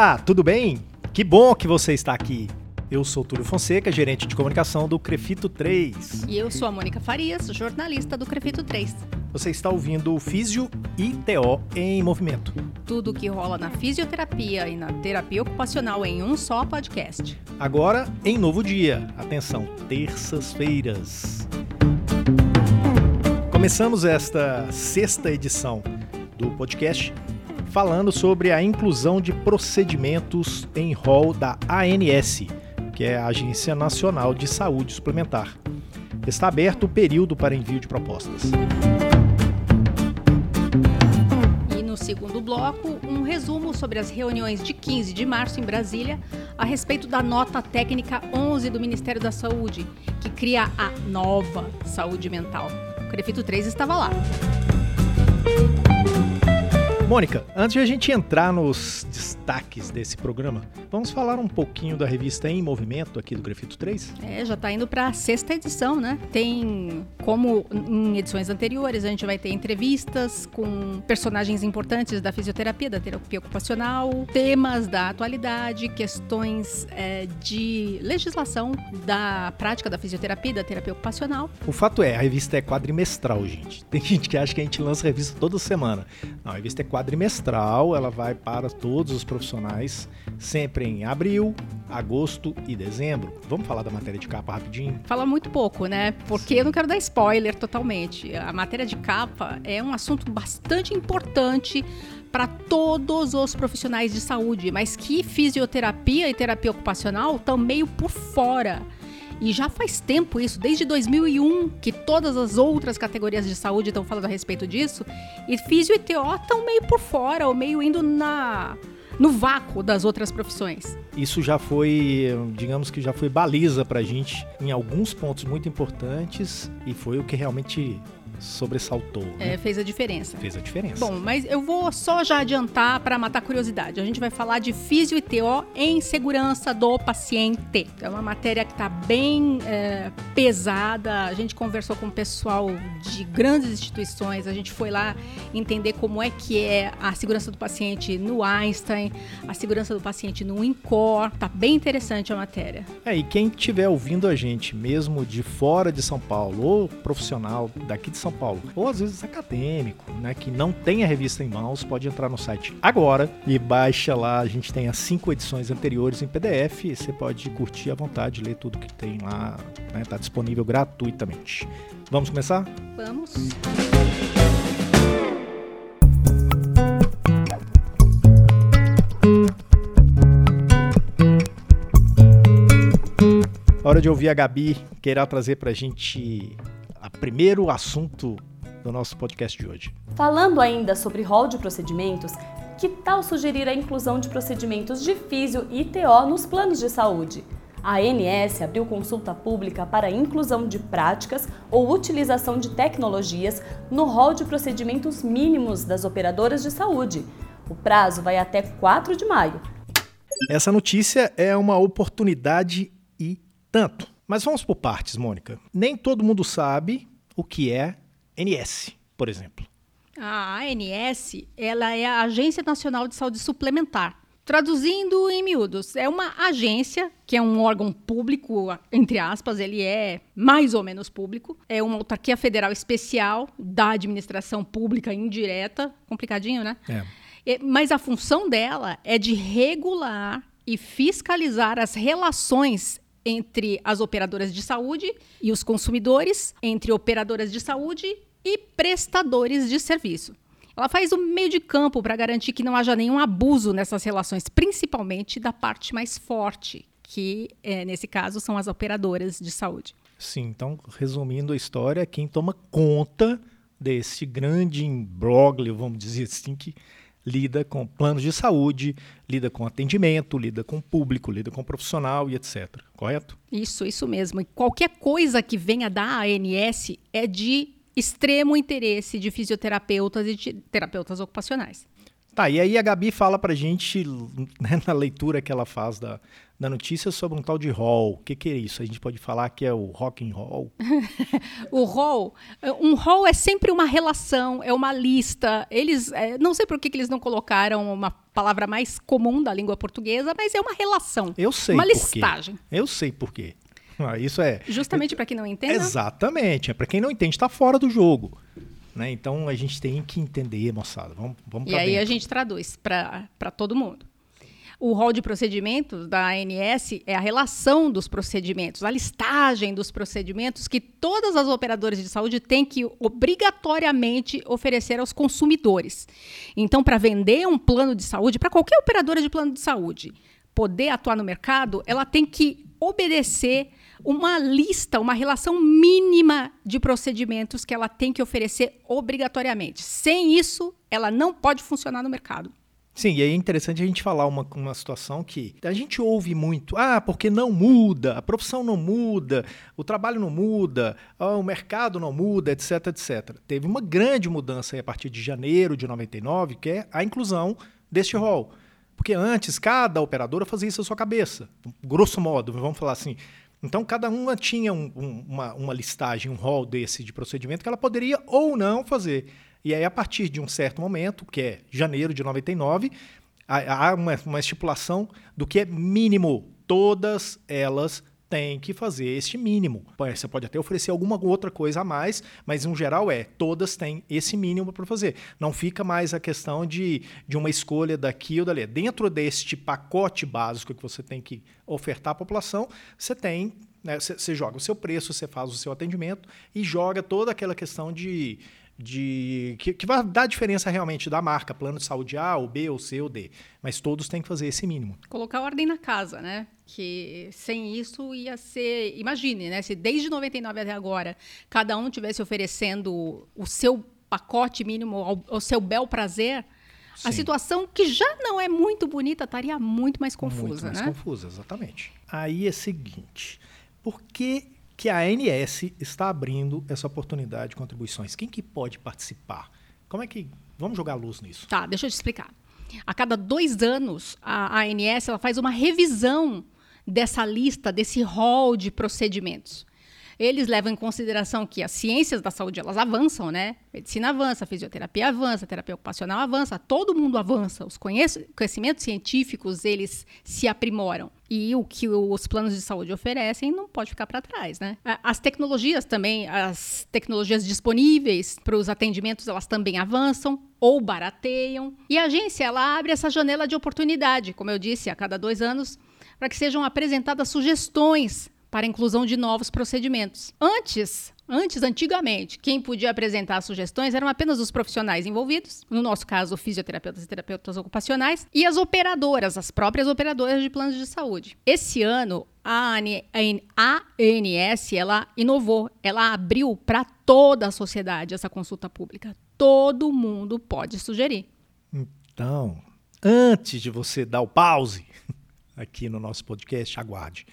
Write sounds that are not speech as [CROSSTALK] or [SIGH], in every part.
Olá, tudo bem? Que bom que você está aqui. Eu sou Túlio Fonseca, gerente de comunicação do Crefito 3. E eu sou a Mônica Farias, jornalista do Crefito 3. Você está ouvindo o Físio e TO em movimento. Tudo o que rola na fisioterapia e na terapia ocupacional em um só podcast. Agora em novo dia. Atenção, terças-feiras. Começamos esta sexta edição do podcast falando sobre a inclusão de procedimentos em rol da ANS, que é a Agência Nacional de Saúde Suplementar. Está aberto o período para envio de propostas. E no segundo bloco, um resumo sobre as reuniões de 15 de março em Brasília a respeito da nota técnica 11 do Ministério da Saúde, que cria a nova saúde mental. O Crefito 3 estava lá. Mônica, antes de a gente entrar nos destaques desse programa, vamos falar um pouquinho da revista Em Movimento aqui do Grafito 3? É, já está indo para a sexta edição, né? Tem, como em edições anteriores, a gente vai ter entrevistas com personagens importantes da fisioterapia, da terapia ocupacional, temas da atualidade, questões é, de legislação da prática da fisioterapia, da terapia ocupacional. O fato é, a revista é quadrimestral, gente. Tem gente que acha que a gente lança a revista toda semana. Não, a revista é quadrimestral quadrimestral, ela vai para todos os profissionais, sempre em abril, agosto e dezembro. Vamos falar da matéria de capa rapidinho? Fala muito pouco, né? Porque Sim. eu não quero dar spoiler totalmente. A matéria de capa é um assunto bastante importante para todos os profissionais de saúde, mas que fisioterapia e terapia ocupacional estão meio por fora. E já faz tempo isso, desde 2001, que todas as outras categorias de saúde estão falando a respeito disso. E físio e TO estão meio por fora, ou meio indo na no vácuo das outras profissões. Isso já foi, digamos que já foi baliza para a gente em alguns pontos muito importantes e foi o que realmente sobressaltou. Né? É, fez a diferença. Fez a diferença. Bom, mas eu vou só já adiantar para matar curiosidade. A gente vai falar de físio e TO em segurança do paciente. É uma matéria que está bem é, pesada. A gente conversou com o pessoal de grandes instituições. A gente foi lá entender como é que é a segurança do paciente no Einstein, a segurança do paciente no INCOR. Tá bem interessante a matéria. É, e quem estiver ouvindo a gente, mesmo de fora de São Paulo, ou profissional daqui de São são Paulo, ou às vezes acadêmico, né, que não tem a revista em mãos, pode entrar no site agora e baixa lá. A gente tem as cinco edições anteriores em PDF. E você pode curtir à vontade, ler tudo que tem lá. Está né, tá disponível gratuitamente. Vamos começar? Vamos. Hora de ouvir a Gabi, que irá trazer para a gente primeiro assunto do nosso podcast de hoje. Falando ainda sobre rol de procedimentos, que tal sugerir a inclusão de procedimentos de físio e TO nos planos de saúde? A ANS abriu consulta pública para a inclusão de práticas ou utilização de tecnologias no rol de procedimentos mínimos das operadoras de saúde. O prazo vai até 4 de maio. Essa notícia é uma oportunidade e tanto. Mas vamos por partes, Mônica. Nem todo mundo sabe o que é NS, por exemplo. A ANS, ela é a Agência Nacional de Saúde Suplementar. Traduzindo em miúdos, é uma agência que é um órgão público, entre aspas, ele é mais ou menos público. É uma autarquia federal especial da administração pública indireta. Complicadinho, né? É. Mas a função dela é de regular e fiscalizar as relações entre as operadoras de saúde e os consumidores, entre operadoras de saúde e prestadores de serviço. Ela faz o meio de campo para garantir que não haja nenhum abuso nessas relações, principalmente da parte mais forte, que é, nesse caso são as operadoras de saúde. Sim, então, resumindo a história, quem toma conta desse grande imbróglio, vamos dizer assim, que lida com planos de saúde, lida com atendimento, lida com público, lida com profissional e etc. Correto? Isso, isso mesmo. E qualquer coisa que venha da ANS é de extremo interesse de fisioterapeutas e de terapeutas ocupacionais. Tá, e aí a Gabi fala pra gente, [LAUGHS] né, na leitura que ela faz da, da notícia sobre um tal de hall. O que, que é isso? A gente pode falar que é o rock and roll? [LAUGHS] o hall, um hall é sempre uma relação, é uma lista. Eles, é, não sei por que, que eles não colocaram uma palavra mais comum da língua portuguesa, mas é uma relação. Eu sei. Uma listagem. Quê. Eu sei por quê. Ah, isso é. Justamente para quem não entende. Exatamente. É para quem não entende, está fora do jogo. Né? Então a gente tem que entender, moçada. Vamos, vamos E aí dentro. a gente traduz para todo mundo. O rol de procedimentos da ANS é a relação dos procedimentos, a listagem dos procedimentos que todas as operadoras de saúde têm que obrigatoriamente oferecer aos consumidores. Então, para vender um plano de saúde, para qualquer operadora de plano de saúde poder atuar no mercado, ela tem que obedecer uma lista, uma relação mínima de procedimentos que ela tem que oferecer obrigatoriamente. Sem isso, ela não pode funcionar no mercado. Sim, e é interessante a gente falar uma, uma situação que a gente ouve muito, ah, porque não muda, a profissão não muda, o trabalho não muda, ah, o mercado não muda, etc, etc. Teve uma grande mudança a partir de janeiro de 99, que é a inclusão deste rol. Porque antes, cada operadora fazia isso à sua cabeça, grosso modo, vamos falar assim. Então, cada uma tinha um, um, uma, uma listagem, um rol desse de procedimento que ela poderia ou não fazer. E aí, a partir de um certo momento, que é janeiro de 99, há uma, uma estipulação do que é mínimo. Todas elas têm que fazer este mínimo. Você pode até oferecer alguma outra coisa a mais, mas no geral é, todas têm esse mínimo para fazer. Não fica mais a questão de, de uma escolha daqui ou dali. Dentro deste pacote básico que você tem que ofertar à população, você tem né, você joga o seu preço, você faz o seu atendimento e joga toda aquela questão de, de que, que, vai dar diferença realmente da marca, plano de saúde A, ou B, ou C, ou D. Mas todos têm que fazer esse mínimo. Colocar ordem na casa, né? Que sem isso ia ser. Imagine, né? Se desde 99 até agora cada um tivesse oferecendo o seu pacote mínimo ao, ao seu bel prazer. Sim. A situação que já não é muito bonita estaria muito mais confusa, muito mais né? confusa, exatamente. Aí é o seguinte, por que que a ANS está abrindo essa oportunidade de contribuições. Quem que pode participar? Como é que. Vamos jogar luz nisso. Tá, deixa eu te explicar. A cada dois anos, a ANS ela faz uma revisão dessa lista, desse rol de procedimentos. Eles levam em consideração que as ciências da saúde elas avançam, né? Medicina avança, fisioterapia avança, terapia ocupacional avança, todo mundo avança. Os conhecimentos científicos eles se aprimoram e o que os planos de saúde oferecem não pode ficar para trás, né? As tecnologias também, as tecnologias disponíveis para os atendimentos, elas também avançam ou barateiam. E a agência ela abre essa janela de oportunidade, como eu disse, a cada dois anos, para que sejam apresentadas sugestões para a inclusão de novos procedimentos. Antes, antes, antigamente, quem podia apresentar sugestões eram apenas os profissionais envolvidos, no nosso caso, fisioterapeutas e terapeutas ocupacionais, e as operadoras, as próprias operadoras de planos de saúde. Esse ano, a ANS ela inovou, ela abriu para toda a sociedade essa consulta pública. Todo mundo pode sugerir. Então, antes de você dar o pause [LAUGHS] aqui no nosso podcast, aguarde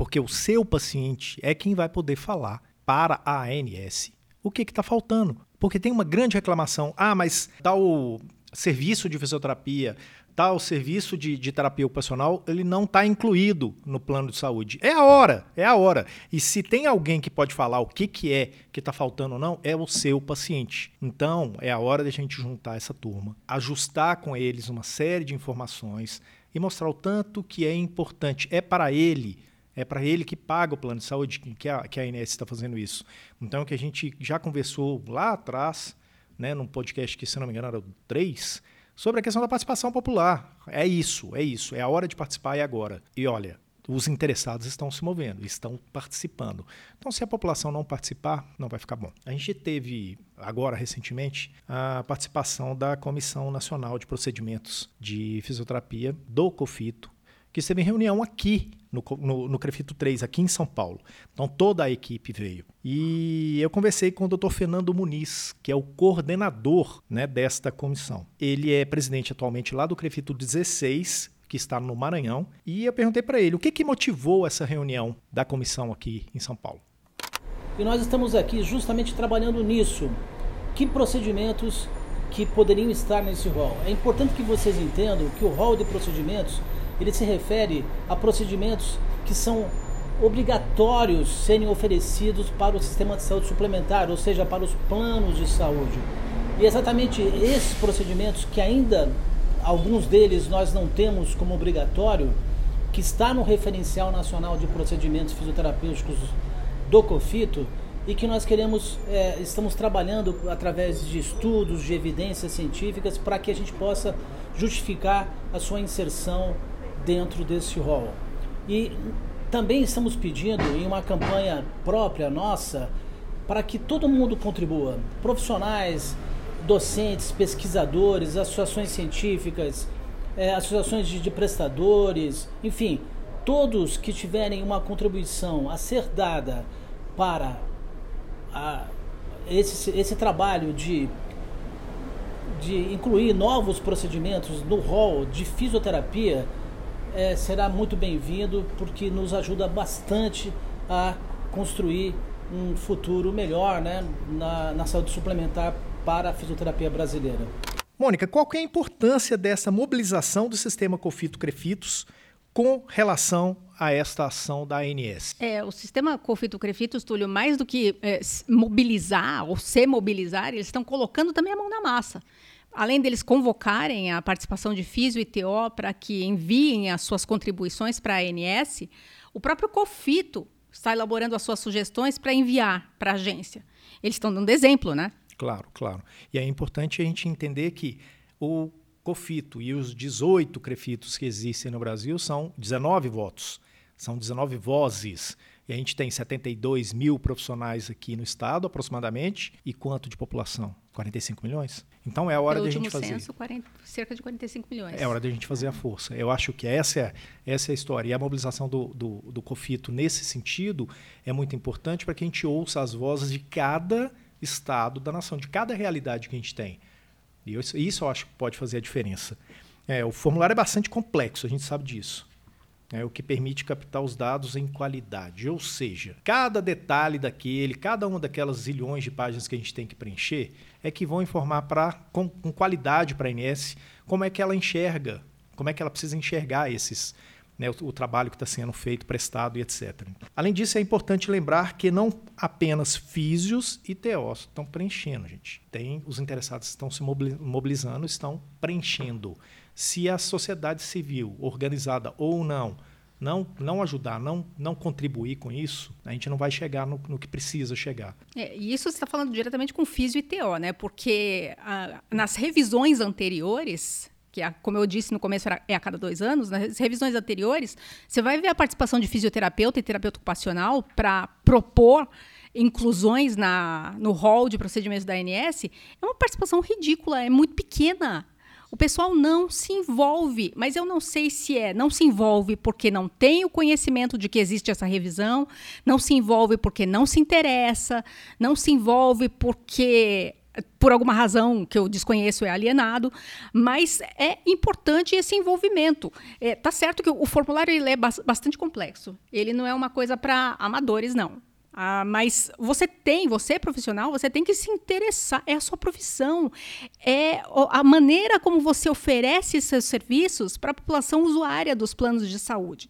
porque o seu paciente é quem vai poder falar para a ANS o que está faltando. Porque tem uma grande reclamação. Ah, mas tal serviço de fisioterapia, tal serviço de, de terapia ocupacional, ele não está incluído no plano de saúde. É a hora, é a hora. E se tem alguém que pode falar o que, que é que está faltando ou não, é o seu paciente. Então, é a hora da gente juntar essa turma, ajustar com eles uma série de informações e mostrar o tanto que é importante. É para ele é para ele que paga o plano de saúde que a, que a INS está fazendo isso. Então, que a gente já conversou lá atrás, né, num podcast que, se não me engano, era o 3, sobre a questão da participação popular. É isso, é isso. É a hora de participar e agora. E olha, os interessados estão se movendo, estão participando. Então, se a população não participar, não vai ficar bom. A gente teve, agora, recentemente, a participação da Comissão Nacional de Procedimentos de Fisioterapia do COFITO, que esteve em reunião aqui no, no, no, Crefito 3, aqui em São Paulo. Então toda a equipe veio. E eu conversei com o Dr. Fernando Muniz, que é o coordenador né, desta comissão. Ele é presidente atualmente lá do Crefito 16, que está no Maranhão. E eu perguntei para ele o que, que motivou essa reunião da comissão aqui em São Paulo. E nós estamos aqui justamente trabalhando nisso. Que procedimentos que poderiam estar nesse rol? É importante que vocês entendam que o rol de procedimentos ele se refere a procedimentos que são obrigatórios serem oferecidos para o sistema de saúde suplementar, ou seja, para os planos de saúde. E exatamente esses procedimentos que ainda alguns deles nós não temos como obrigatório, que está no referencial nacional de procedimentos fisioterapêuticos do COFITO e que nós queremos, é, estamos trabalhando através de estudos, de evidências científicas para que a gente possa justificar a sua inserção dentro desse rol. E também estamos pedindo em uma campanha própria nossa para que todo mundo contribua, profissionais, docentes, pesquisadores, associações científicas, é, associações de, de prestadores, enfim, todos que tiverem uma contribuição a ser dada para a, esse, esse trabalho de, de incluir novos procedimentos no rol de fisioterapia é, será muito bem-vindo porque nos ajuda bastante a construir um futuro melhor né, na, na saúde suplementar para a fisioterapia brasileira. Mônica, qual é a importância dessa mobilização do sistema Cofito-Crefitos com relação a esta ação da ANS? É, o sistema Cofito-Crefitos, Túlio, mais do que é, mobilizar ou se mobilizar, eles estão colocando também a mão na massa. Além deles convocarem a participação de FISIO e TO para que enviem as suas contribuições para a ANS, o próprio COFITO está elaborando as suas sugestões para enviar para a agência. Eles estão dando exemplo, né? Claro, claro. E é importante a gente entender que o COFITO e os 18 CREFITOS que existem no Brasil são 19 votos, são 19 vozes. E a gente tem 72 mil profissionais aqui no estado, aproximadamente. E quanto de população? 45 milhões? Então é a hora da gente fazer. Censo, 40, cerca de 45 milhões. É hora da gente fazer a força. Eu acho que essa é, essa é a história. E a mobilização do, do, do COFITO nesse sentido é muito importante para que a gente ouça as vozes de cada estado da nação, de cada realidade que a gente tem. E isso, isso eu acho que pode fazer a diferença. É, o formulário é bastante complexo, a gente sabe disso. É o que permite captar os dados em qualidade. Ou seja, cada detalhe daquele, cada uma daquelas zilhões de páginas que a gente tem que preencher, é que vão informar pra, com, com qualidade para a INS como é que ela enxerga, como é que ela precisa enxergar esses, né, o, o, trabalho que está sendo feito, prestado e etc. Além disso, é importante lembrar que não apenas físios e TOs estão preenchendo, gente. Tem os interessados estão se mobilizando, estão preenchendo. Se a sociedade civil, organizada ou não, não, não ajudar, não, não contribuir com isso, a gente não vai chegar no, no que precisa chegar. É, e isso você está falando diretamente com físio e TO, né? Porque ah, nas revisões anteriores, que é, como eu disse no começo é a cada dois anos, nas revisões anteriores, você vai ver a participação de fisioterapeuta e terapeuta ocupacional para propor inclusões na, no rol de procedimentos da ANS, é uma participação ridícula, é muito pequena. O pessoal não se envolve, mas eu não sei se é, não se envolve porque não tem o conhecimento de que existe essa revisão, não se envolve porque não se interessa, não se envolve porque por alguma razão que eu desconheço, é alienado, mas é importante esse envolvimento. É, tá certo que o formulário ele é bastante complexo. Ele não é uma coisa para amadores, não. Ah, mas você tem, você é profissional, você tem que se interessar. É a sua profissão. É a maneira como você oferece seus serviços para a população usuária dos planos de saúde.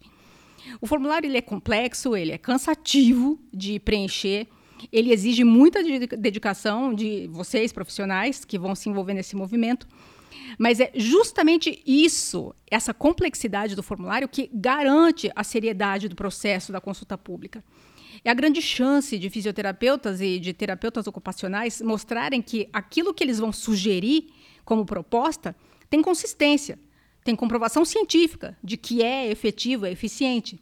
O formulário ele é complexo, ele é cansativo de preencher. Ele exige muita dedicação de vocês, profissionais, que vão se envolver nesse movimento. Mas é justamente isso, essa complexidade do formulário, que garante a seriedade do processo da consulta pública. É a grande chance de fisioterapeutas e de terapeutas ocupacionais mostrarem que aquilo que eles vão sugerir como proposta tem consistência, tem comprovação científica de que é efetivo, é eficiente.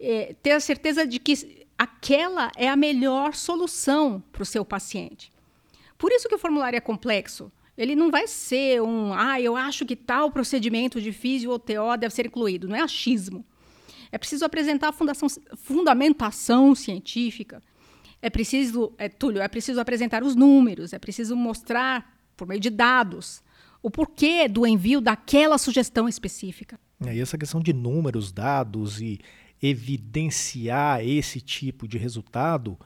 É, ter a certeza de que aquela é a melhor solução para o seu paciente. Por isso que o formulário é complexo. Ele não vai ser um, ah, eu acho que tal procedimento de físio ou TO deve ser incluído. Não é achismo. É preciso apresentar fundação, fundamentação científica. É preciso, é, Túlio, é preciso apresentar os números, é preciso mostrar, por meio de dados, o porquê do envio daquela sugestão específica. É, e essa questão de números, dados e evidenciar esse tipo de resultado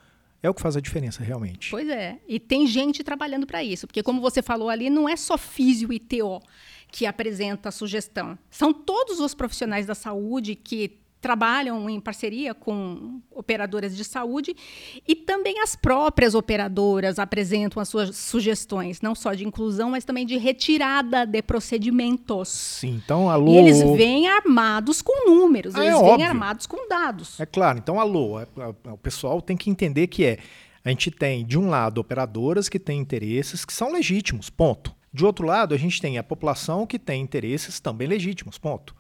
é o que faz a diferença realmente. Pois é. E tem gente trabalhando para isso. Porque, como você falou ali, não é só físio e TO que apresenta a sugestão. São todos os profissionais da saúde que trabalham em parceria com operadoras de saúde e também as próprias operadoras apresentam as suas sugestões, não só de inclusão, mas também de retirada de procedimentos. Sim, então alô. E eles vêm armados com números, Ah, é eles vêm óbvio. armados com dados. É claro, então alô, é- é- o pessoal tem que entender que é, a gente tem de um lado operadoras que têm interesses que são legítimos, ponto. De outro lado, a gente tem a população que tem interesses também legítimos, ponto.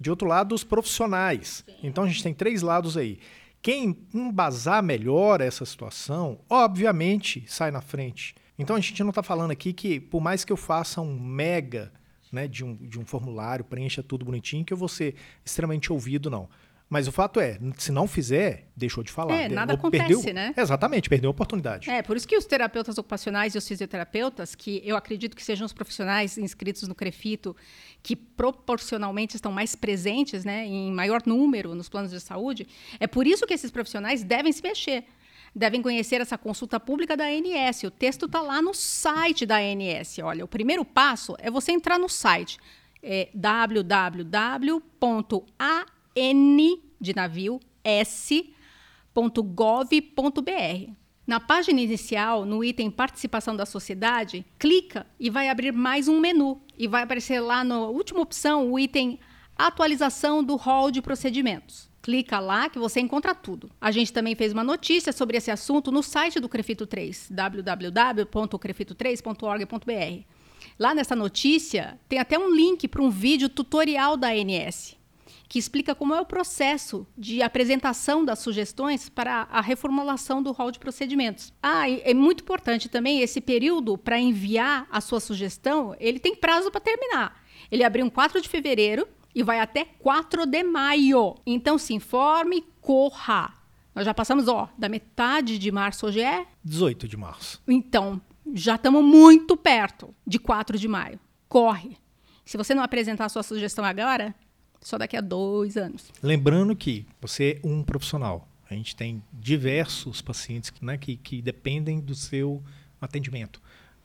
De outro lado, os profissionais. Então a gente tem três lados aí. Quem embasar melhor essa situação, obviamente, sai na frente. Então a gente não está falando aqui que, por mais que eu faça um mega né, de, um, de um formulário, preencha tudo bonitinho, que eu vou ser extremamente ouvido, não. Mas o fato é, se não fizer, deixou de falar. É, nada acontece, perdeu- né? Exatamente, perdeu a oportunidade. É, por isso que os terapeutas ocupacionais e os fisioterapeutas, que eu acredito que sejam os profissionais inscritos no CREFITO, que proporcionalmente estão mais presentes, né, em maior número nos planos de saúde, é por isso que esses profissionais devem se mexer. Devem conhecer essa consulta pública da ANS. O texto está lá no site da ANS. Olha, o primeiro passo é você entrar no site é www.an de navio s.gov.br. Na página inicial, no item Participação da Sociedade, clica e vai abrir mais um menu. E vai aparecer lá na última opção o item Atualização do rol de procedimentos. Clica lá que você encontra tudo. A gente também fez uma notícia sobre esse assunto no site do Crefito 3, www.crefito3.org.br. Lá nessa notícia tem até um link para um vídeo tutorial da ANS que explica como é o processo de apresentação das sugestões para a reformulação do rol de procedimentos. Ah, e é muito importante também esse período para enviar a sua sugestão, ele tem prazo para terminar. Ele abriu em 4 de fevereiro e vai até 4 de maio. Então se informe, corra. Nós já passamos, ó, da metade de março hoje é 18 de março. então, já estamos muito perto de 4 de maio. Corre. Se você não apresentar a sua sugestão agora, só daqui a dois anos. Lembrando que você é um profissional. A gente tem diversos pacientes né, que, que dependem do seu atendimento.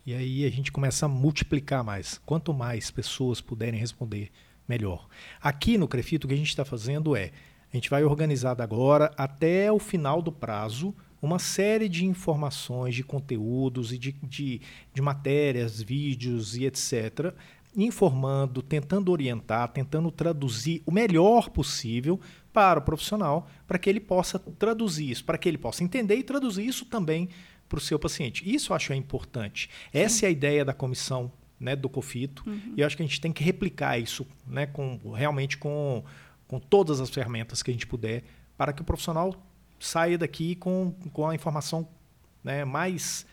E aí a gente começa a multiplicar mais. Quanto mais pessoas puderem responder, melhor. Aqui no Crefito, o que a gente está fazendo é, a gente vai organizar agora até o final do prazo uma série de informações, de conteúdos e de, de, de matérias, vídeos e etc., informando, tentando orientar, tentando traduzir o melhor possível para o profissional, para que ele possa traduzir isso, para que ele possa entender e traduzir isso também para o seu paciente. Isso eu acho é importante. Essa é a ideia da comissão né, do COFITO, e eu acho que a gente tem que replicar isso né, com, realmente com, com todas as ferramentas que a gente puder, para que o profissional saia daqui com, com a informação né, mais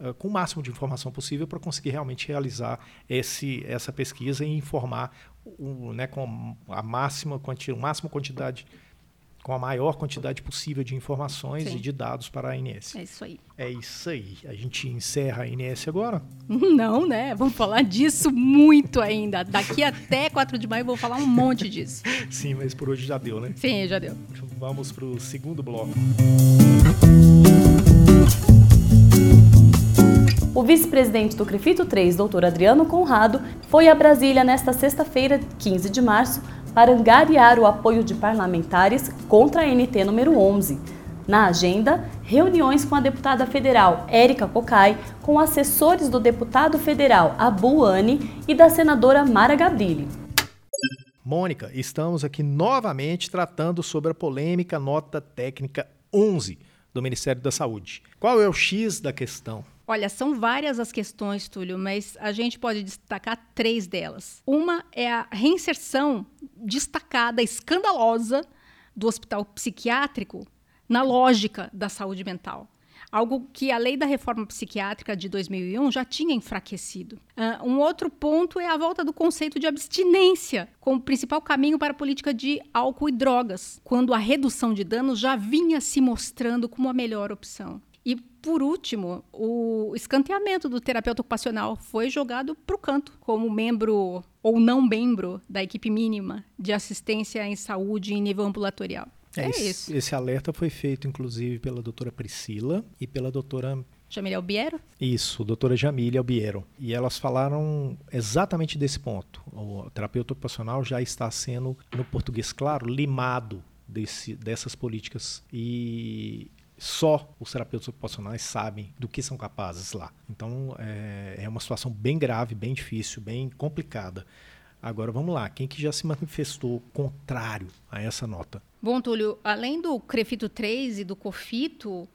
uh, com o máximo de informação possível para conseguir realmente realizar esse, essa pesquisa e informar o, né, com a máxima, quanti, máxima quantidade, com a maior quantidade possível de informações Sim. e de dados para a ANS. É isso aí. É isso aí. A gente encerra a ANS agora. [LAUGHS] Não, né? Vamos falar disso muito ainda. Daqui até 4 de maio eu vou falar um monte disso. [LAUGHS] Sim, mas por hoje já deu, né? Sim, já deu. Vamos para o segundo bloco. O vice-presidente do CREFITO 3, doutor Adriano Conrado, foi a Brasília nesta sexta-feira, 15 de março, para angariar o apoio de parlamentares contra a NT número 11. Na agenda, reuniões com a deputada federal Érica Cocai, com assessores do deputado federal Abu Ani e da senadora Mara Gabrilli. Mônica, estamos aqui novamente tratando sobre a polêmica nota técnica 11 do Ministério da Saúde. Qual é o X da questão? Olha, são várias as questões, Túlio, mas a gente pode destacar três delas. Uma é a reinserção destacada, escandalosa, do hospital psiquiátrico na lógica da saúde mental. Algo que a lei da reforma psiquiátrica de 2001 já tinha enfraquecido. Uh, um outro ponto é a volta do conceito de abstinência como principal caminho para a política de álcool e drogas, quando a redução de danos já vinha se mostrando como a melhor opção. Por último, o escanteamento do terapeuta ocupacional foi jogado para o canto, como membro ou não membro da equipe mínima de assistência em saúde em nível ambulatorial. É, esse, isso. Esse alerta foi feito, inclusive, pela doutora Priscila e pela doutora Jamília Albiero? Isso, doutora Jamília Albiero. E elas falaram exatamente desse ponto. O terapeuta ocupacional já está sendo, no português claro, limado desse, dessas políticas. E só os terapeutas ocupacionais sabem do que são capazes lá. Então é, é uma situação bem grave, bem difícil, bem complicada. Agora vamos lá, quem que já se manifestou contrário a essa nota? Bom, Túlio, além do CREFITO 3 e do COFITO,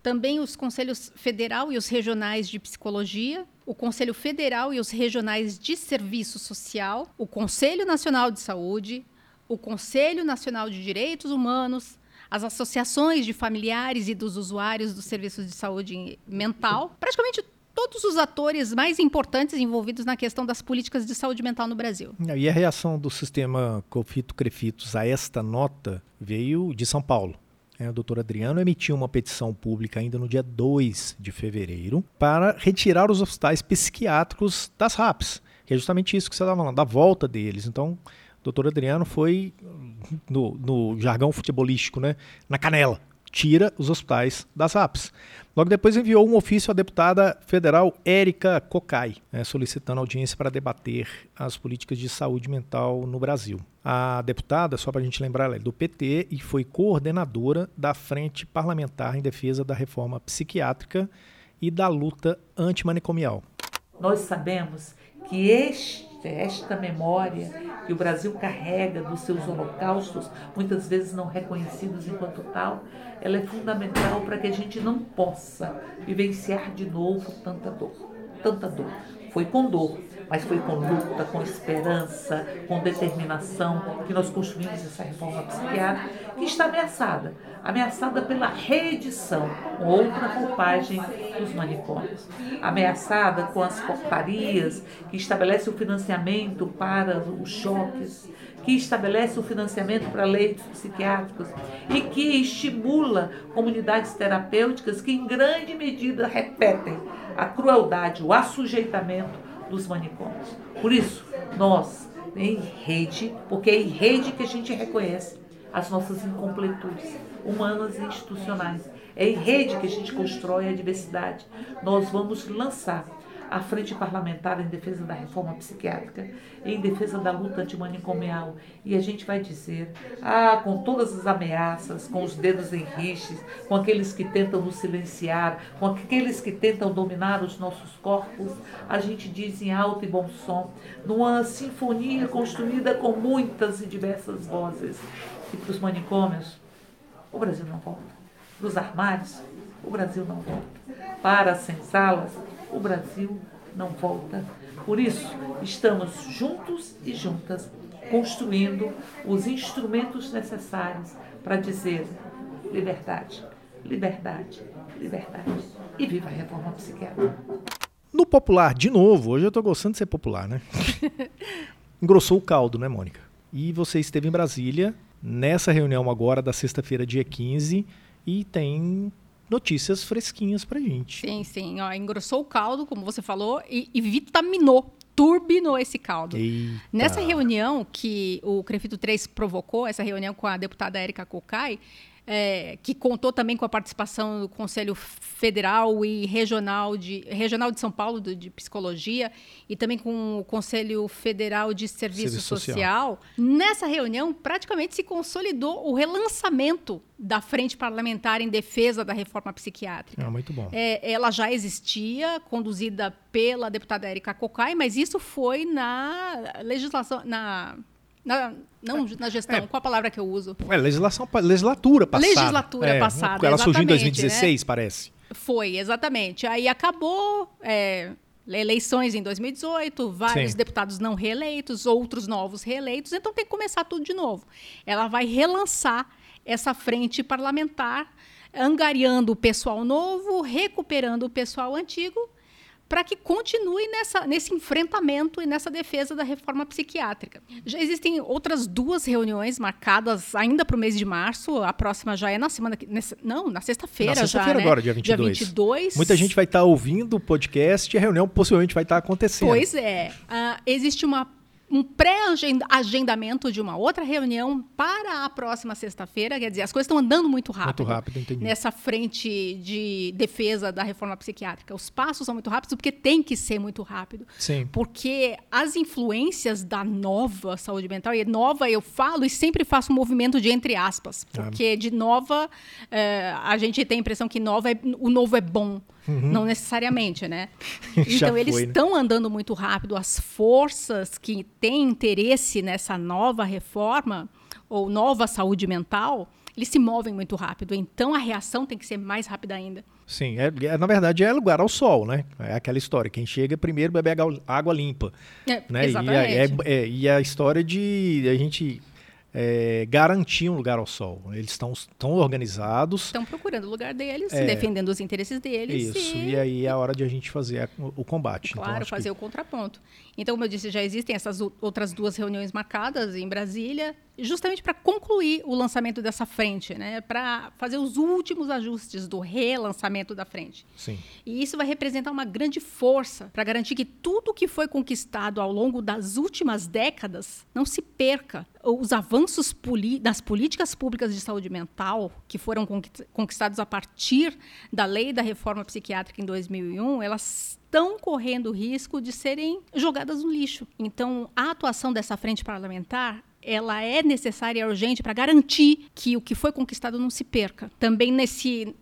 também os Conselhos Federal e os Regionais de Psicologia, o Conselho Federal e os Regionais de Serviço Social, o Conselho Nacional de Saúde, o Conselho Nacional de Direitos Humanos, as associações de familiares e dos usuários dos serviços de saúde mental, praticamente todos os atores mais importantes envolvidos na questão das políticas de saúde mental no Brasil. E a reação do sistema Confito-Crefitos a esta nota veio de São Paulo. É, o doutor Adriano emitiu uma petição pública ainda no dia 2 de fevereiro para retirar os hospitais psiquiátricos das RAPs, que é justamente isso que você estava falando, da volta deles. Então, doutor Adriano foi, no, no jargão futebolístico, né, na canela tira os hospitais das RAPs. Logo depois enviou um ofício à deputada federal Érica Cocai, né, solicitando audiência para debater as políticas de saúde mental no Brasil. A deputada, só para a gente lembrar, ela é do PT e foi coordenadora da Frente Parlamentar em Defesa da Reforma Psiquiátrica e da luta antimanicomial. Nós sabemos que este esta memória que o Brasil carrega dos seus holocaustos, muitas vezes não reconhecidos enquanto tal, ela é fundamental para que a gente não possa vivenciar de novo tanta dor, tanta dor. Foi com dor, mas foi com luta, com esperança, com determinação que nós construímos essa reforma psiquiátrica que está ameaçada. Ameaçada pela reedição, outra roupagem dos manicômios, ameaçada com as portarias que estabelece o financiamento para os choques, que estabelece o financiamento para leitos psiquiátricos e que estimula comunidades terapêuticas que em grande medida repetem a crueldade, o assujeitamento dos manicômios. Por isso, nós, em rede, porque é em rede que a gente reconhece as nossas incompletudes humanas e institucionais. É em rede que a gente constrói a diversidade. Nós vamos lançar a Frente Parlamentar em defesa da reforma psiquiátrica, em defesa da luta antimanicomial. E a gente vai dizer, ah, com todas as ameaças, com os dedos em com aqueles que tentam nos silenciar, com aqueles que tentam dominar os nossos corpos, a gente diz em alto e bom som, numa sinfonia construída com muitas e diversas vozes. E para os manicômios, o Brasil não volta. Para os armários, o Brasil não volta. Para as senzalas, o Brasil não volta. Por isso, estamos juntos e juntas construindo os instrumentos necessários para dizer liberdade, liberdade, liberdade. E viva a reforma psiquiátrica. No popular, de novo, hoje eu estou gostando de ser popular, né? [LAUGHS] Engrossou o caldo, né, Mônica? E você esteve em Brasília nessa reunião agora da sexta-feira, dia 15, e tem notícias fresquinhas pra gente. Sim, sim. Ó, engrossou o caldo, como você falou, e, e vitaminou, turbinou esse caldo. Eita. Nessa reunião que o Crefito 3 provocou, essa reunião com a deputada Érica Cocai, é, que contou também com a participação do Conselho Federal e Regional de, Regional de São Paulo de, de Psicologia e também com o Conselho Federal de Serviço, Serviço Social. Social. Nessa reunião, praticamente se consolidou o relançamento da Frente Parlamentar em Defesa da Reforma Psiquiátrica. Ah, muito bom. É, ela já existia, conduzida pela deputada Erika Cocai, mas isso foi na legislação, na na, não na gestão, é, qual a palavra que eu uso? É, legislação, legislatura passada. Legislatura é, passada. Ela surgiu em 2016, né? parece. Foi, exatamente. Aí acabou. É, eleições em 2018, vários Sim. deputados não reeleitos, outros novos reeleitos, então tem que começar tudo de novo. Ela vai relançar essa frente parlamentar, angariando o pessoal novo, recuperando o pessoal antigo para que continue nessa, nesse enfrentamento e nessa defesa da reforma psiquiátrica. Já existem outras duas reuniões marcadas ainda para o mês de março. A próxima já é na semana. Nessa, não, na sexta-feira já. Sexta-feira né? agora, dia 22. dia 22. Muita gente vai estar tá ouvindo o podcast e a reunião possivelmente vai estar tá acontecendo. Pois é. Uh, existe uma um pré-agendamento de uma outra reunião para a próxima sexta-feira. Quer dizer, as coisas estão andando muito rápido. Muito rápido, entendi. Nessa frente de defesa da reforma psiquiátrica. Os passos são muito rápidos porque tem que ser muito rápido. Sim. Porque as influências da nova saúde mental, e nova eu falo e sempre faço um movimento de entre aspas, Ah. porque de nova eh, a gente tem a impressão que nova é, o novo é bom. Não necessariamente, né? [LAUGHS] Uhum. Então, eles foi, né? estão andando muito rápido. As forças que têm interesse nessa nova reforma ou nova saúde mental, eles se movem muito rápido. Então, a reação tem que ser mais rápida ainda. Sim, é, é- na verdade é lugar ao sol, né? É aquela história. Quem chega primeiro bebe água, limpa. É, né? E, Exatamente. é- é- e a história de a gente é, garantir um lugar ao sol. Eles estão tão organizados. Estão procurando o lugar deles, É. defendendo os interesses deles. Isso, e e aí é a hora de a gente fazer a- o, combate. Então, Claro, acho fazer que, o contraponto. Então, como eu disse, já existem essas outras duas reuniões marcadas em Brasília, justamente para concluir o lançamento dessa frente, né? para fazer os últimos ajustes do relançamento da frente. Sim. E isso vai representar uma grande força para garantir que tudo que foi conquistado ao longo das últimas décadas não se perca. Os avanços das políticas públicas de saúde mental, que foram conquist- conquistados a partir da lei da reforma psiquiátrica em 2001, elas estão correndo o risco de serem jogadas no lixo. Então, a atuação dessa frente parlamentar ela é necessária e urgente para garantir que o que foi conquistado não se perca. Também nesse,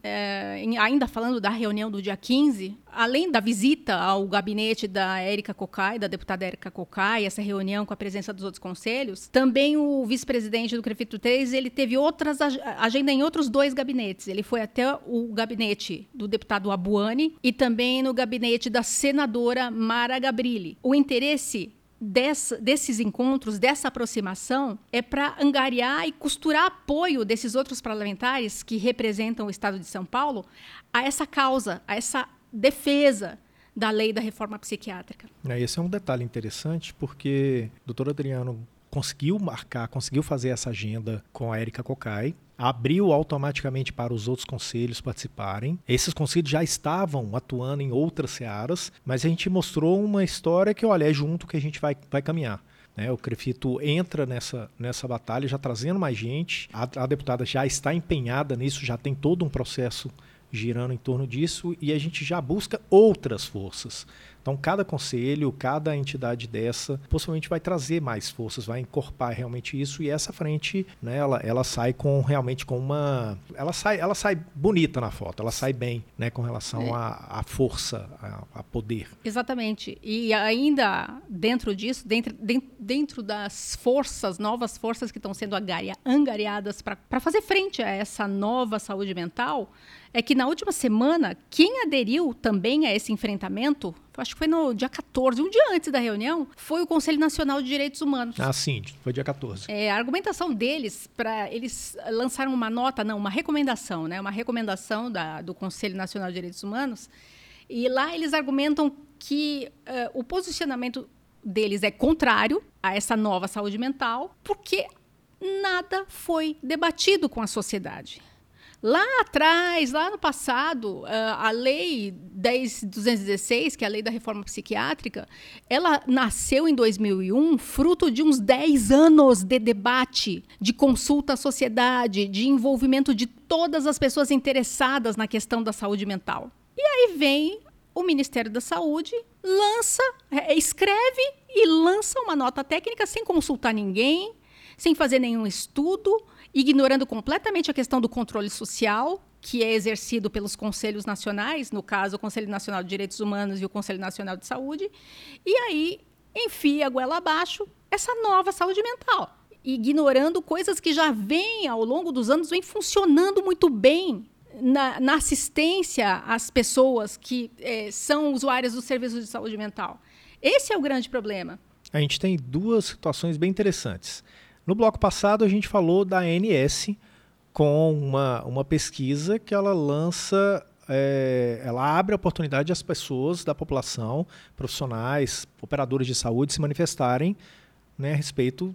em- ainda falando da reunião do dia 15, além da visita ao gabinete da Érica Cocai, da deputada Érica Cocai, essa reunião com a presença dos outros conselhos, também o vice-presidente do CREFITO 3, ele teve outras ag- agenda em outros dois gabinetes. Ele foi até o gabinete do deputado Abuani e também no gabinete da senadora Mara Gabrilli. O interesse dessa- desses encontros, dessa aproximação, é para angariar e costurar apoio desses outros parlamentares que representam o Estado de São Paulo a essa causa, a essa defesa da lei da reforma psiquiátrica. É, Esse é um detalhe interessante porque o doutor Adriano conseguiu marcar, conseguiu fazer essa agenda com a Érica Cocai, abriu automaticamente para os outros conselhos participarem. Esses conselhos já estavam atuando em outras searas, mas a gente mostrou uma história que, olha, é junto que a gente vai, vai caminhar. né? o Crefito entra nessa, nessa batalha já trazendo mais gente. A, a deputada já está empenhada nisso, já tem todo um processo girando em torno disso e a gente já busca outras forças. Então, cada conselho, cada entidade dessa, possivelmente vai trazer mais forças, vai encorpar realmente isso e essa frente, né, ela, ela sai com realmente com uma, ela sai, ela sai bonita na foto, ela sai bem, né, com relação à à força, a, a poder. Exatamente. E ainda dentro disso, dentro, den- dentro das forças, novas forças que estão sendo angariadas para fazer frente a essa nova saúde mental, é que na última semana, quem aderiu também a esse enfrentamento, acho que foi no dia 14, um dia antes da reunião, foi o Conselho Nacional de Direitos Humanos. Ah, sim, foi dia 14. É, a argumentação deles para eles lançaram uma nota, não, uma recomendação, né, uma recomendação da, do Conselho Nacional de Direitos Humanos, e lá eles argumentam que eh, o posicionamento deles é contrário a essa nova saúde mental, porque nada foi debatido com a sociedade. Lá atrás, lá no passado, ah, a lei 10.216, que é a lei da reforma psiquiátrica, ela nasceu em 2001, fruto de uns 10 anos de debate, de consulta à sociedade, de envolvimento de todas as pessoas interessadas na questão da saúde mental. E aí vem o Ministério da Saúde, lança, eh, escreve e lança uma nota técnica sem consultar ninguém, sem fazer nenhum estudo, ignorando completamente a questão do controle social, que é exercido pelos conselhos nacionais, no caso, o Conselho Nacional de Direitos Humanos e o Conselho Nacional de Saúde, e aí enfia a goela abaixo essa nova saúde mental, ignorando coisas que já vêm ao longo dos anos, vêm funcionando muito bem na, na assistência às pessoas que eh, são usuárias dos serviços de saúde mental. Esse é o grande problema. A gente tem duas situações bem interessantes. No bloco passado, a gente falou da ANS com uma, uma pesquisa que ela lança, é, ela abre a oportunidade às pessoas da população, profissionais, operadores de saúde, se manifestarem né, a respeito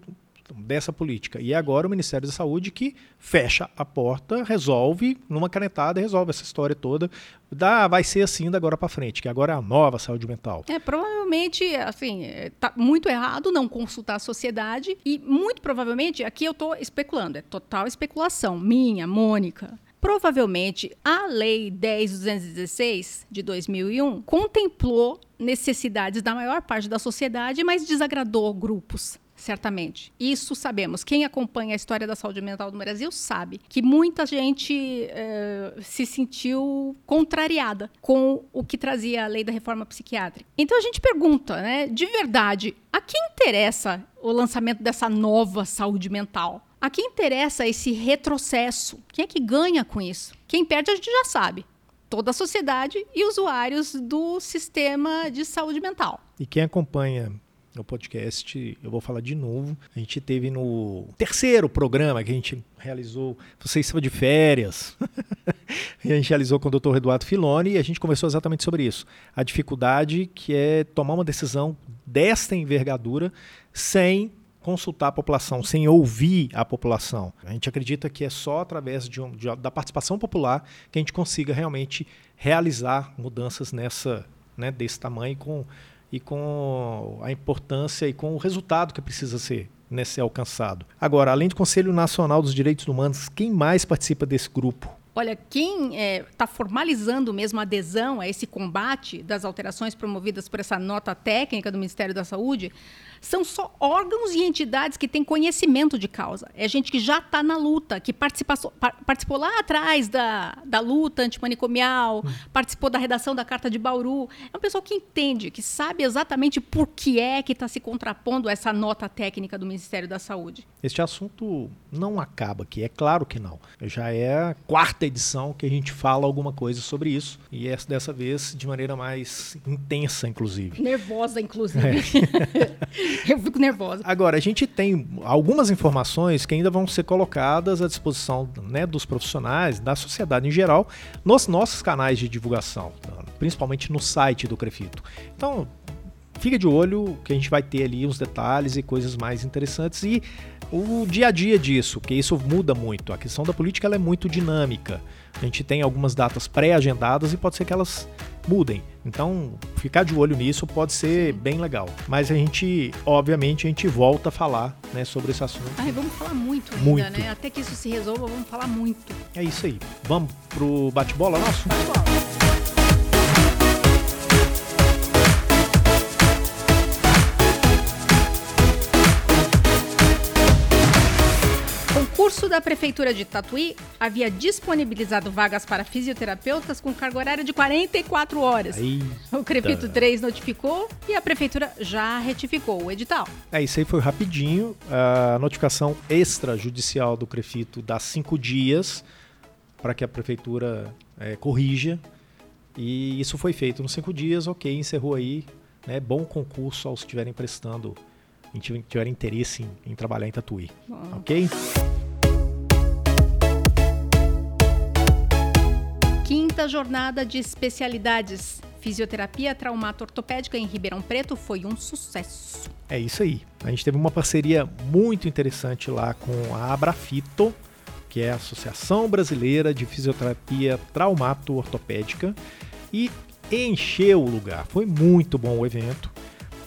dessa política. E agora o Ministério da Saúde que fecha a porta, resolve, numa canetada, resolve essa história toda. Dá, vai ser assim da agora para frente, que agora é a nova saúde mental. É, provavelmente, assim, tá muito errado não consultar a sociedade e muito provavelmente, aqui eu estou especulando, é total especulação, minha, Mônica. Provavelmente a Lei 10.216 de 2001 contemplou necessidades da maior parte da sociedade, mas desagradou grupos certamente. Isso sabemos. Quem acompanha a história da saúde mental do Brasil sabe que muita gente eh, se sentiu contrariada com o que trazia a lei da reforma psiquiátrica. Então a gente pergunta, né, de verdade, a quem interessa o lançamento dessa nova saúde mental? A quem interessa esse retrocesso? Quem é que ganha com isso? Quem perde a gente já sabe. Toda a sociedade e usuários do sistema de saúde mental. E quem acompanha no podcast, eu vou falar de novo. A gente teve no terceiro programa que a gente realizou, você estava de férias, [LAUGHS] e a gente realizou com o Dr. Eduardo Filoni e a gente conversou exatamente sobre isso. A dificuldade que é tomar uma decisão desta envergadura sem consultar a população, sem ouvir a população. A gente acredita que é só através de um, de, da participação popular que a gente consiga realmente realizar mudanças nessa, né, desse tamanho com e com a importância e com o resultado que precisa ser ser alcançado. Agora, além do Conselho Nacional dos Direitos Humanos, quem mais participa desse grupo? Olha, quem está é, tá formalizando mesmo a adesão a esse combate das alterações promovidas por essa nota técnica do Ministério da Saúde são só órgãos e entidades que têm conhecimento de causa. É gente que já está na luta, que participou, participou lá atrás da, da luta antimanicomial, hum. participou da redação da Carta de Bauru. É um pessoal que entende, que sabe exatamente por que é que está se contrapondo a essa nota técnica do Ministério da Saúde. Este assunto não acaba aqui, é claro que não. Já é a quarta edição que a gente fala alguma coisa sobre isso, e essa dessa vez de maneira mais intensa, inclusive. Nervosa, inclusive. É. [LAUGHS] [LAUGHS] Eu fico nervosa. Agora, a gente tem algumas informações que ainda vão ser colocadas à disposição né, dos profissionais, da sociedade em geral, nos nossos canais de divulgação, principalmente no site do Crefito. Então, fica de olho que a gente vai ter ali uns detalhes e coisas mais interessantes e o dia a dia disso, que isso muda muito. A questão da política é muito dinâmica. A gente tem algumas datas pré-agendadas e pode ser que elas mudem. Então, ficar de olho nisso pode ser bem legal. Mas a gente, obviamente, a gente volta a falar né, sobre esse assunto. Ai, vamos falar muito ainda, muito. né? Até que isso se resolva, vamos falar muito. É isso aí. Vamos pro bate-bola nosso? Bate-bola. Curso da Prefeitura de Tatuí havia disponibilizado vagas para fisioterapeutas com carga horária de 44 horas. Eita. O Crefito 3 notificou e a Prefeitura já retificou o edital. É, isso aí foi rapidinho. A notificação extrajudicial do Crefito dá cinco dias para que a Prefeitura é, corrija. E isso foi feito nos cinco dias, ok, encerrou aí. Né, bom concurso aos que estiverem prestando tiverem interesse em, em, trabalhar em Tatuí. Bom. Ok? Quinta jornada de especialidades. Fisioterapia traumato ortopédica em Ribeirão Preto foi um sucesso. É isso aí. A gente teve uma parceria muito interessante lá com a Abrafito, que é a Associação Brasileira de Fisioterapia Traumato Ortopédica, e encheu o lugar. Foi muito bom o evento.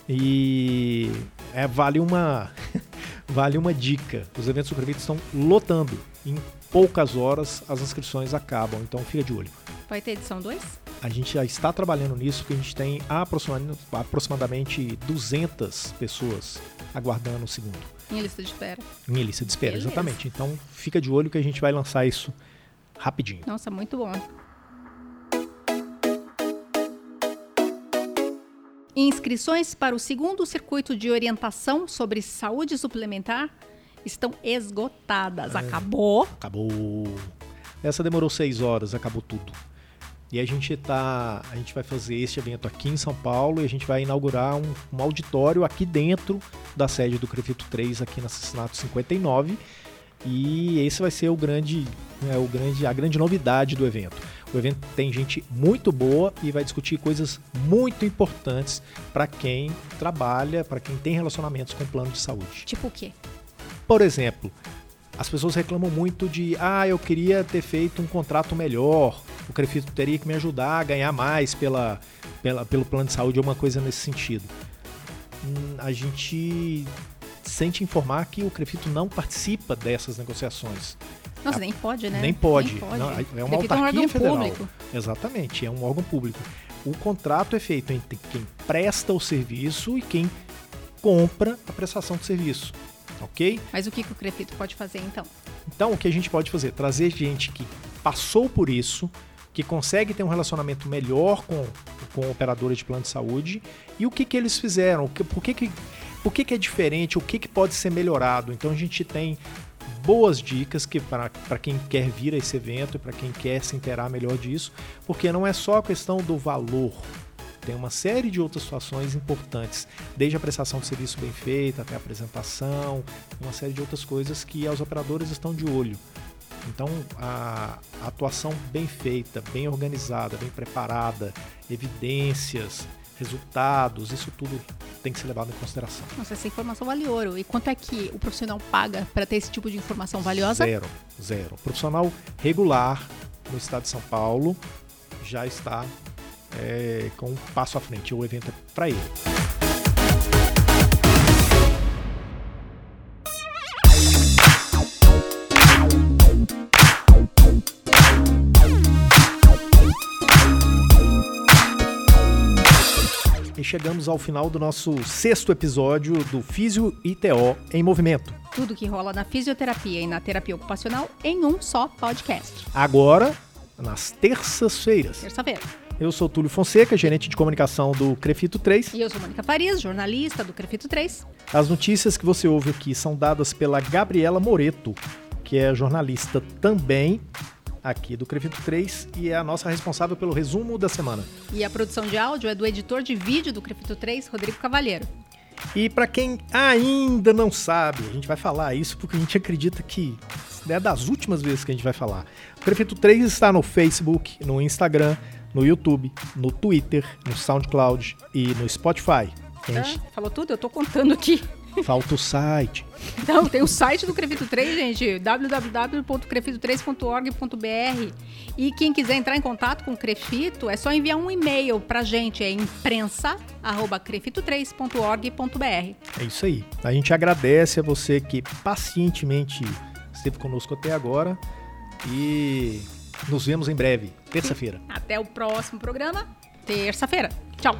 E é, vale uma [LAUGHS] vale uma dica. Os eventos do estão lotando. Em poucas horas as inscrições acabam, então fica de olho. Vai ter edição 2? A gente já está trabalhando nisso, porque a gente tem aproximadamente 200 pessoas aguardando o segundo. Em lista de espera. Em lista de espera, Beleza. exatamente. Então fica de olho que a gente vai lançar isso rapidinho. Nossa, muito bom. Inscrições para o segundo circuito de orientação sobre saúde suplementar estão esgotadas. É. Acabou. Acabou. Essa demorou seis horas, acabou tudo. E a gente tá, a gente vai fazer este evento aqui em São Paulo e a gente vai inaugurar um, um auditório aqui dentro da sede do Crefito 3 aqui na Assassinato 59. E esse vai ser o grande, né, o grande, a grande novidade do evento. O evento tem gente muito boa e vai discutir coisas muito importantes para quem trabalha, para quem tem relacionamentos com o plano de saúde. Tipo o quê? Por exemplo, as pessoas reclamam muito de, ah, eu queria ter feito um contrato melhor, o Crefito teria que me ajudar a ganhar mais pela, pela, pelo plano de saúde, alguma coisa nesse sentido. Hum, a gente sente informar que o Crefito não participa dessas negociações. Nossa, nem pode, né? Nem pode. Nem pode. Não, é uma Crefito é um autarquia órgão federal. público. Exatamente, é um órgão público. O contrato é feito entre quem presta o serviço e quem compra a prestação do serviço. Ok? Mas o que, que o Crefito pode fazer então? Então, o que a gente pode fazer? Trazer gente que passou por isso, que consegue ter um relacionamento melhor com, com operadores de plano de saúde e o que, que eles fizeram, o que, por, que, que, por que, que é diferente, o que, que pode ser melhorado. Então, a gente tem boas dicas que para quem quer vir a esse evento e para quem quer se inteirar melhor disso, porque não é só a questão do valor, tem uma série de outras situações importantes, desde a prestação de serviço bem feita até a apresentação, uma série de outras coisas que os operadores estão de olho. Então, a atuação bem feita, bem organizada, bem preparada, evidências, resultados, isso tudo tem que ser levado em consideração. Nossa, essa informação vale ouro. E quanto é que o profissional paga para ter esse tipo de informação valiosa? Zero, zero. O profissional regular no estado de São Paulo já está é, com um passo à frente. O evento é para ele. E chegamos ao final do nosso sexto episódio do Físio ITO em Movimento. Tudo que rola na fisioterapia e na terapia ocupacional em um só podcast. Agora, nas terças-feiras. Terça-feira. Eu sou Túlio Fonseca, gerente de comunicação do Crefito 3. E eu sou Mônica Farias, jornalista do Crefito 3. As notícias que você ouve aqui são dadas pela Gabriela Moreto, que é jornalista também aqui do Crefito 3 e é a nossa responsável pelo resumo da semana. E a produção de áudio é do editor de vídeo do Crefito 3, Rodrigo Cavalheiro. E para quem ainda não sabe, a gente vai falar isso porque a gente acredita que é das últimas vezes que a gente vai falar. O Crefito 3 está no Facebook, no Instagram, no YouTube, no Twitter, no SoundCloud e no Spotify. Gente- Ah, falou tudo? Eu tô contando aqui. Falta o site. Então, tem o site do Crefito 3, gente, www.crefito3.org.br. E quem quiser entrar em contato com o Crefito, é só enviar um e-mail pra gente, é imprensa@crefito3.org.br. É isso aí. A gente agradece a você que pacientemente esteve conosco até agora e nos vemos em breve, terça-feira. Até o próximo programa, terça-feira. Tchau.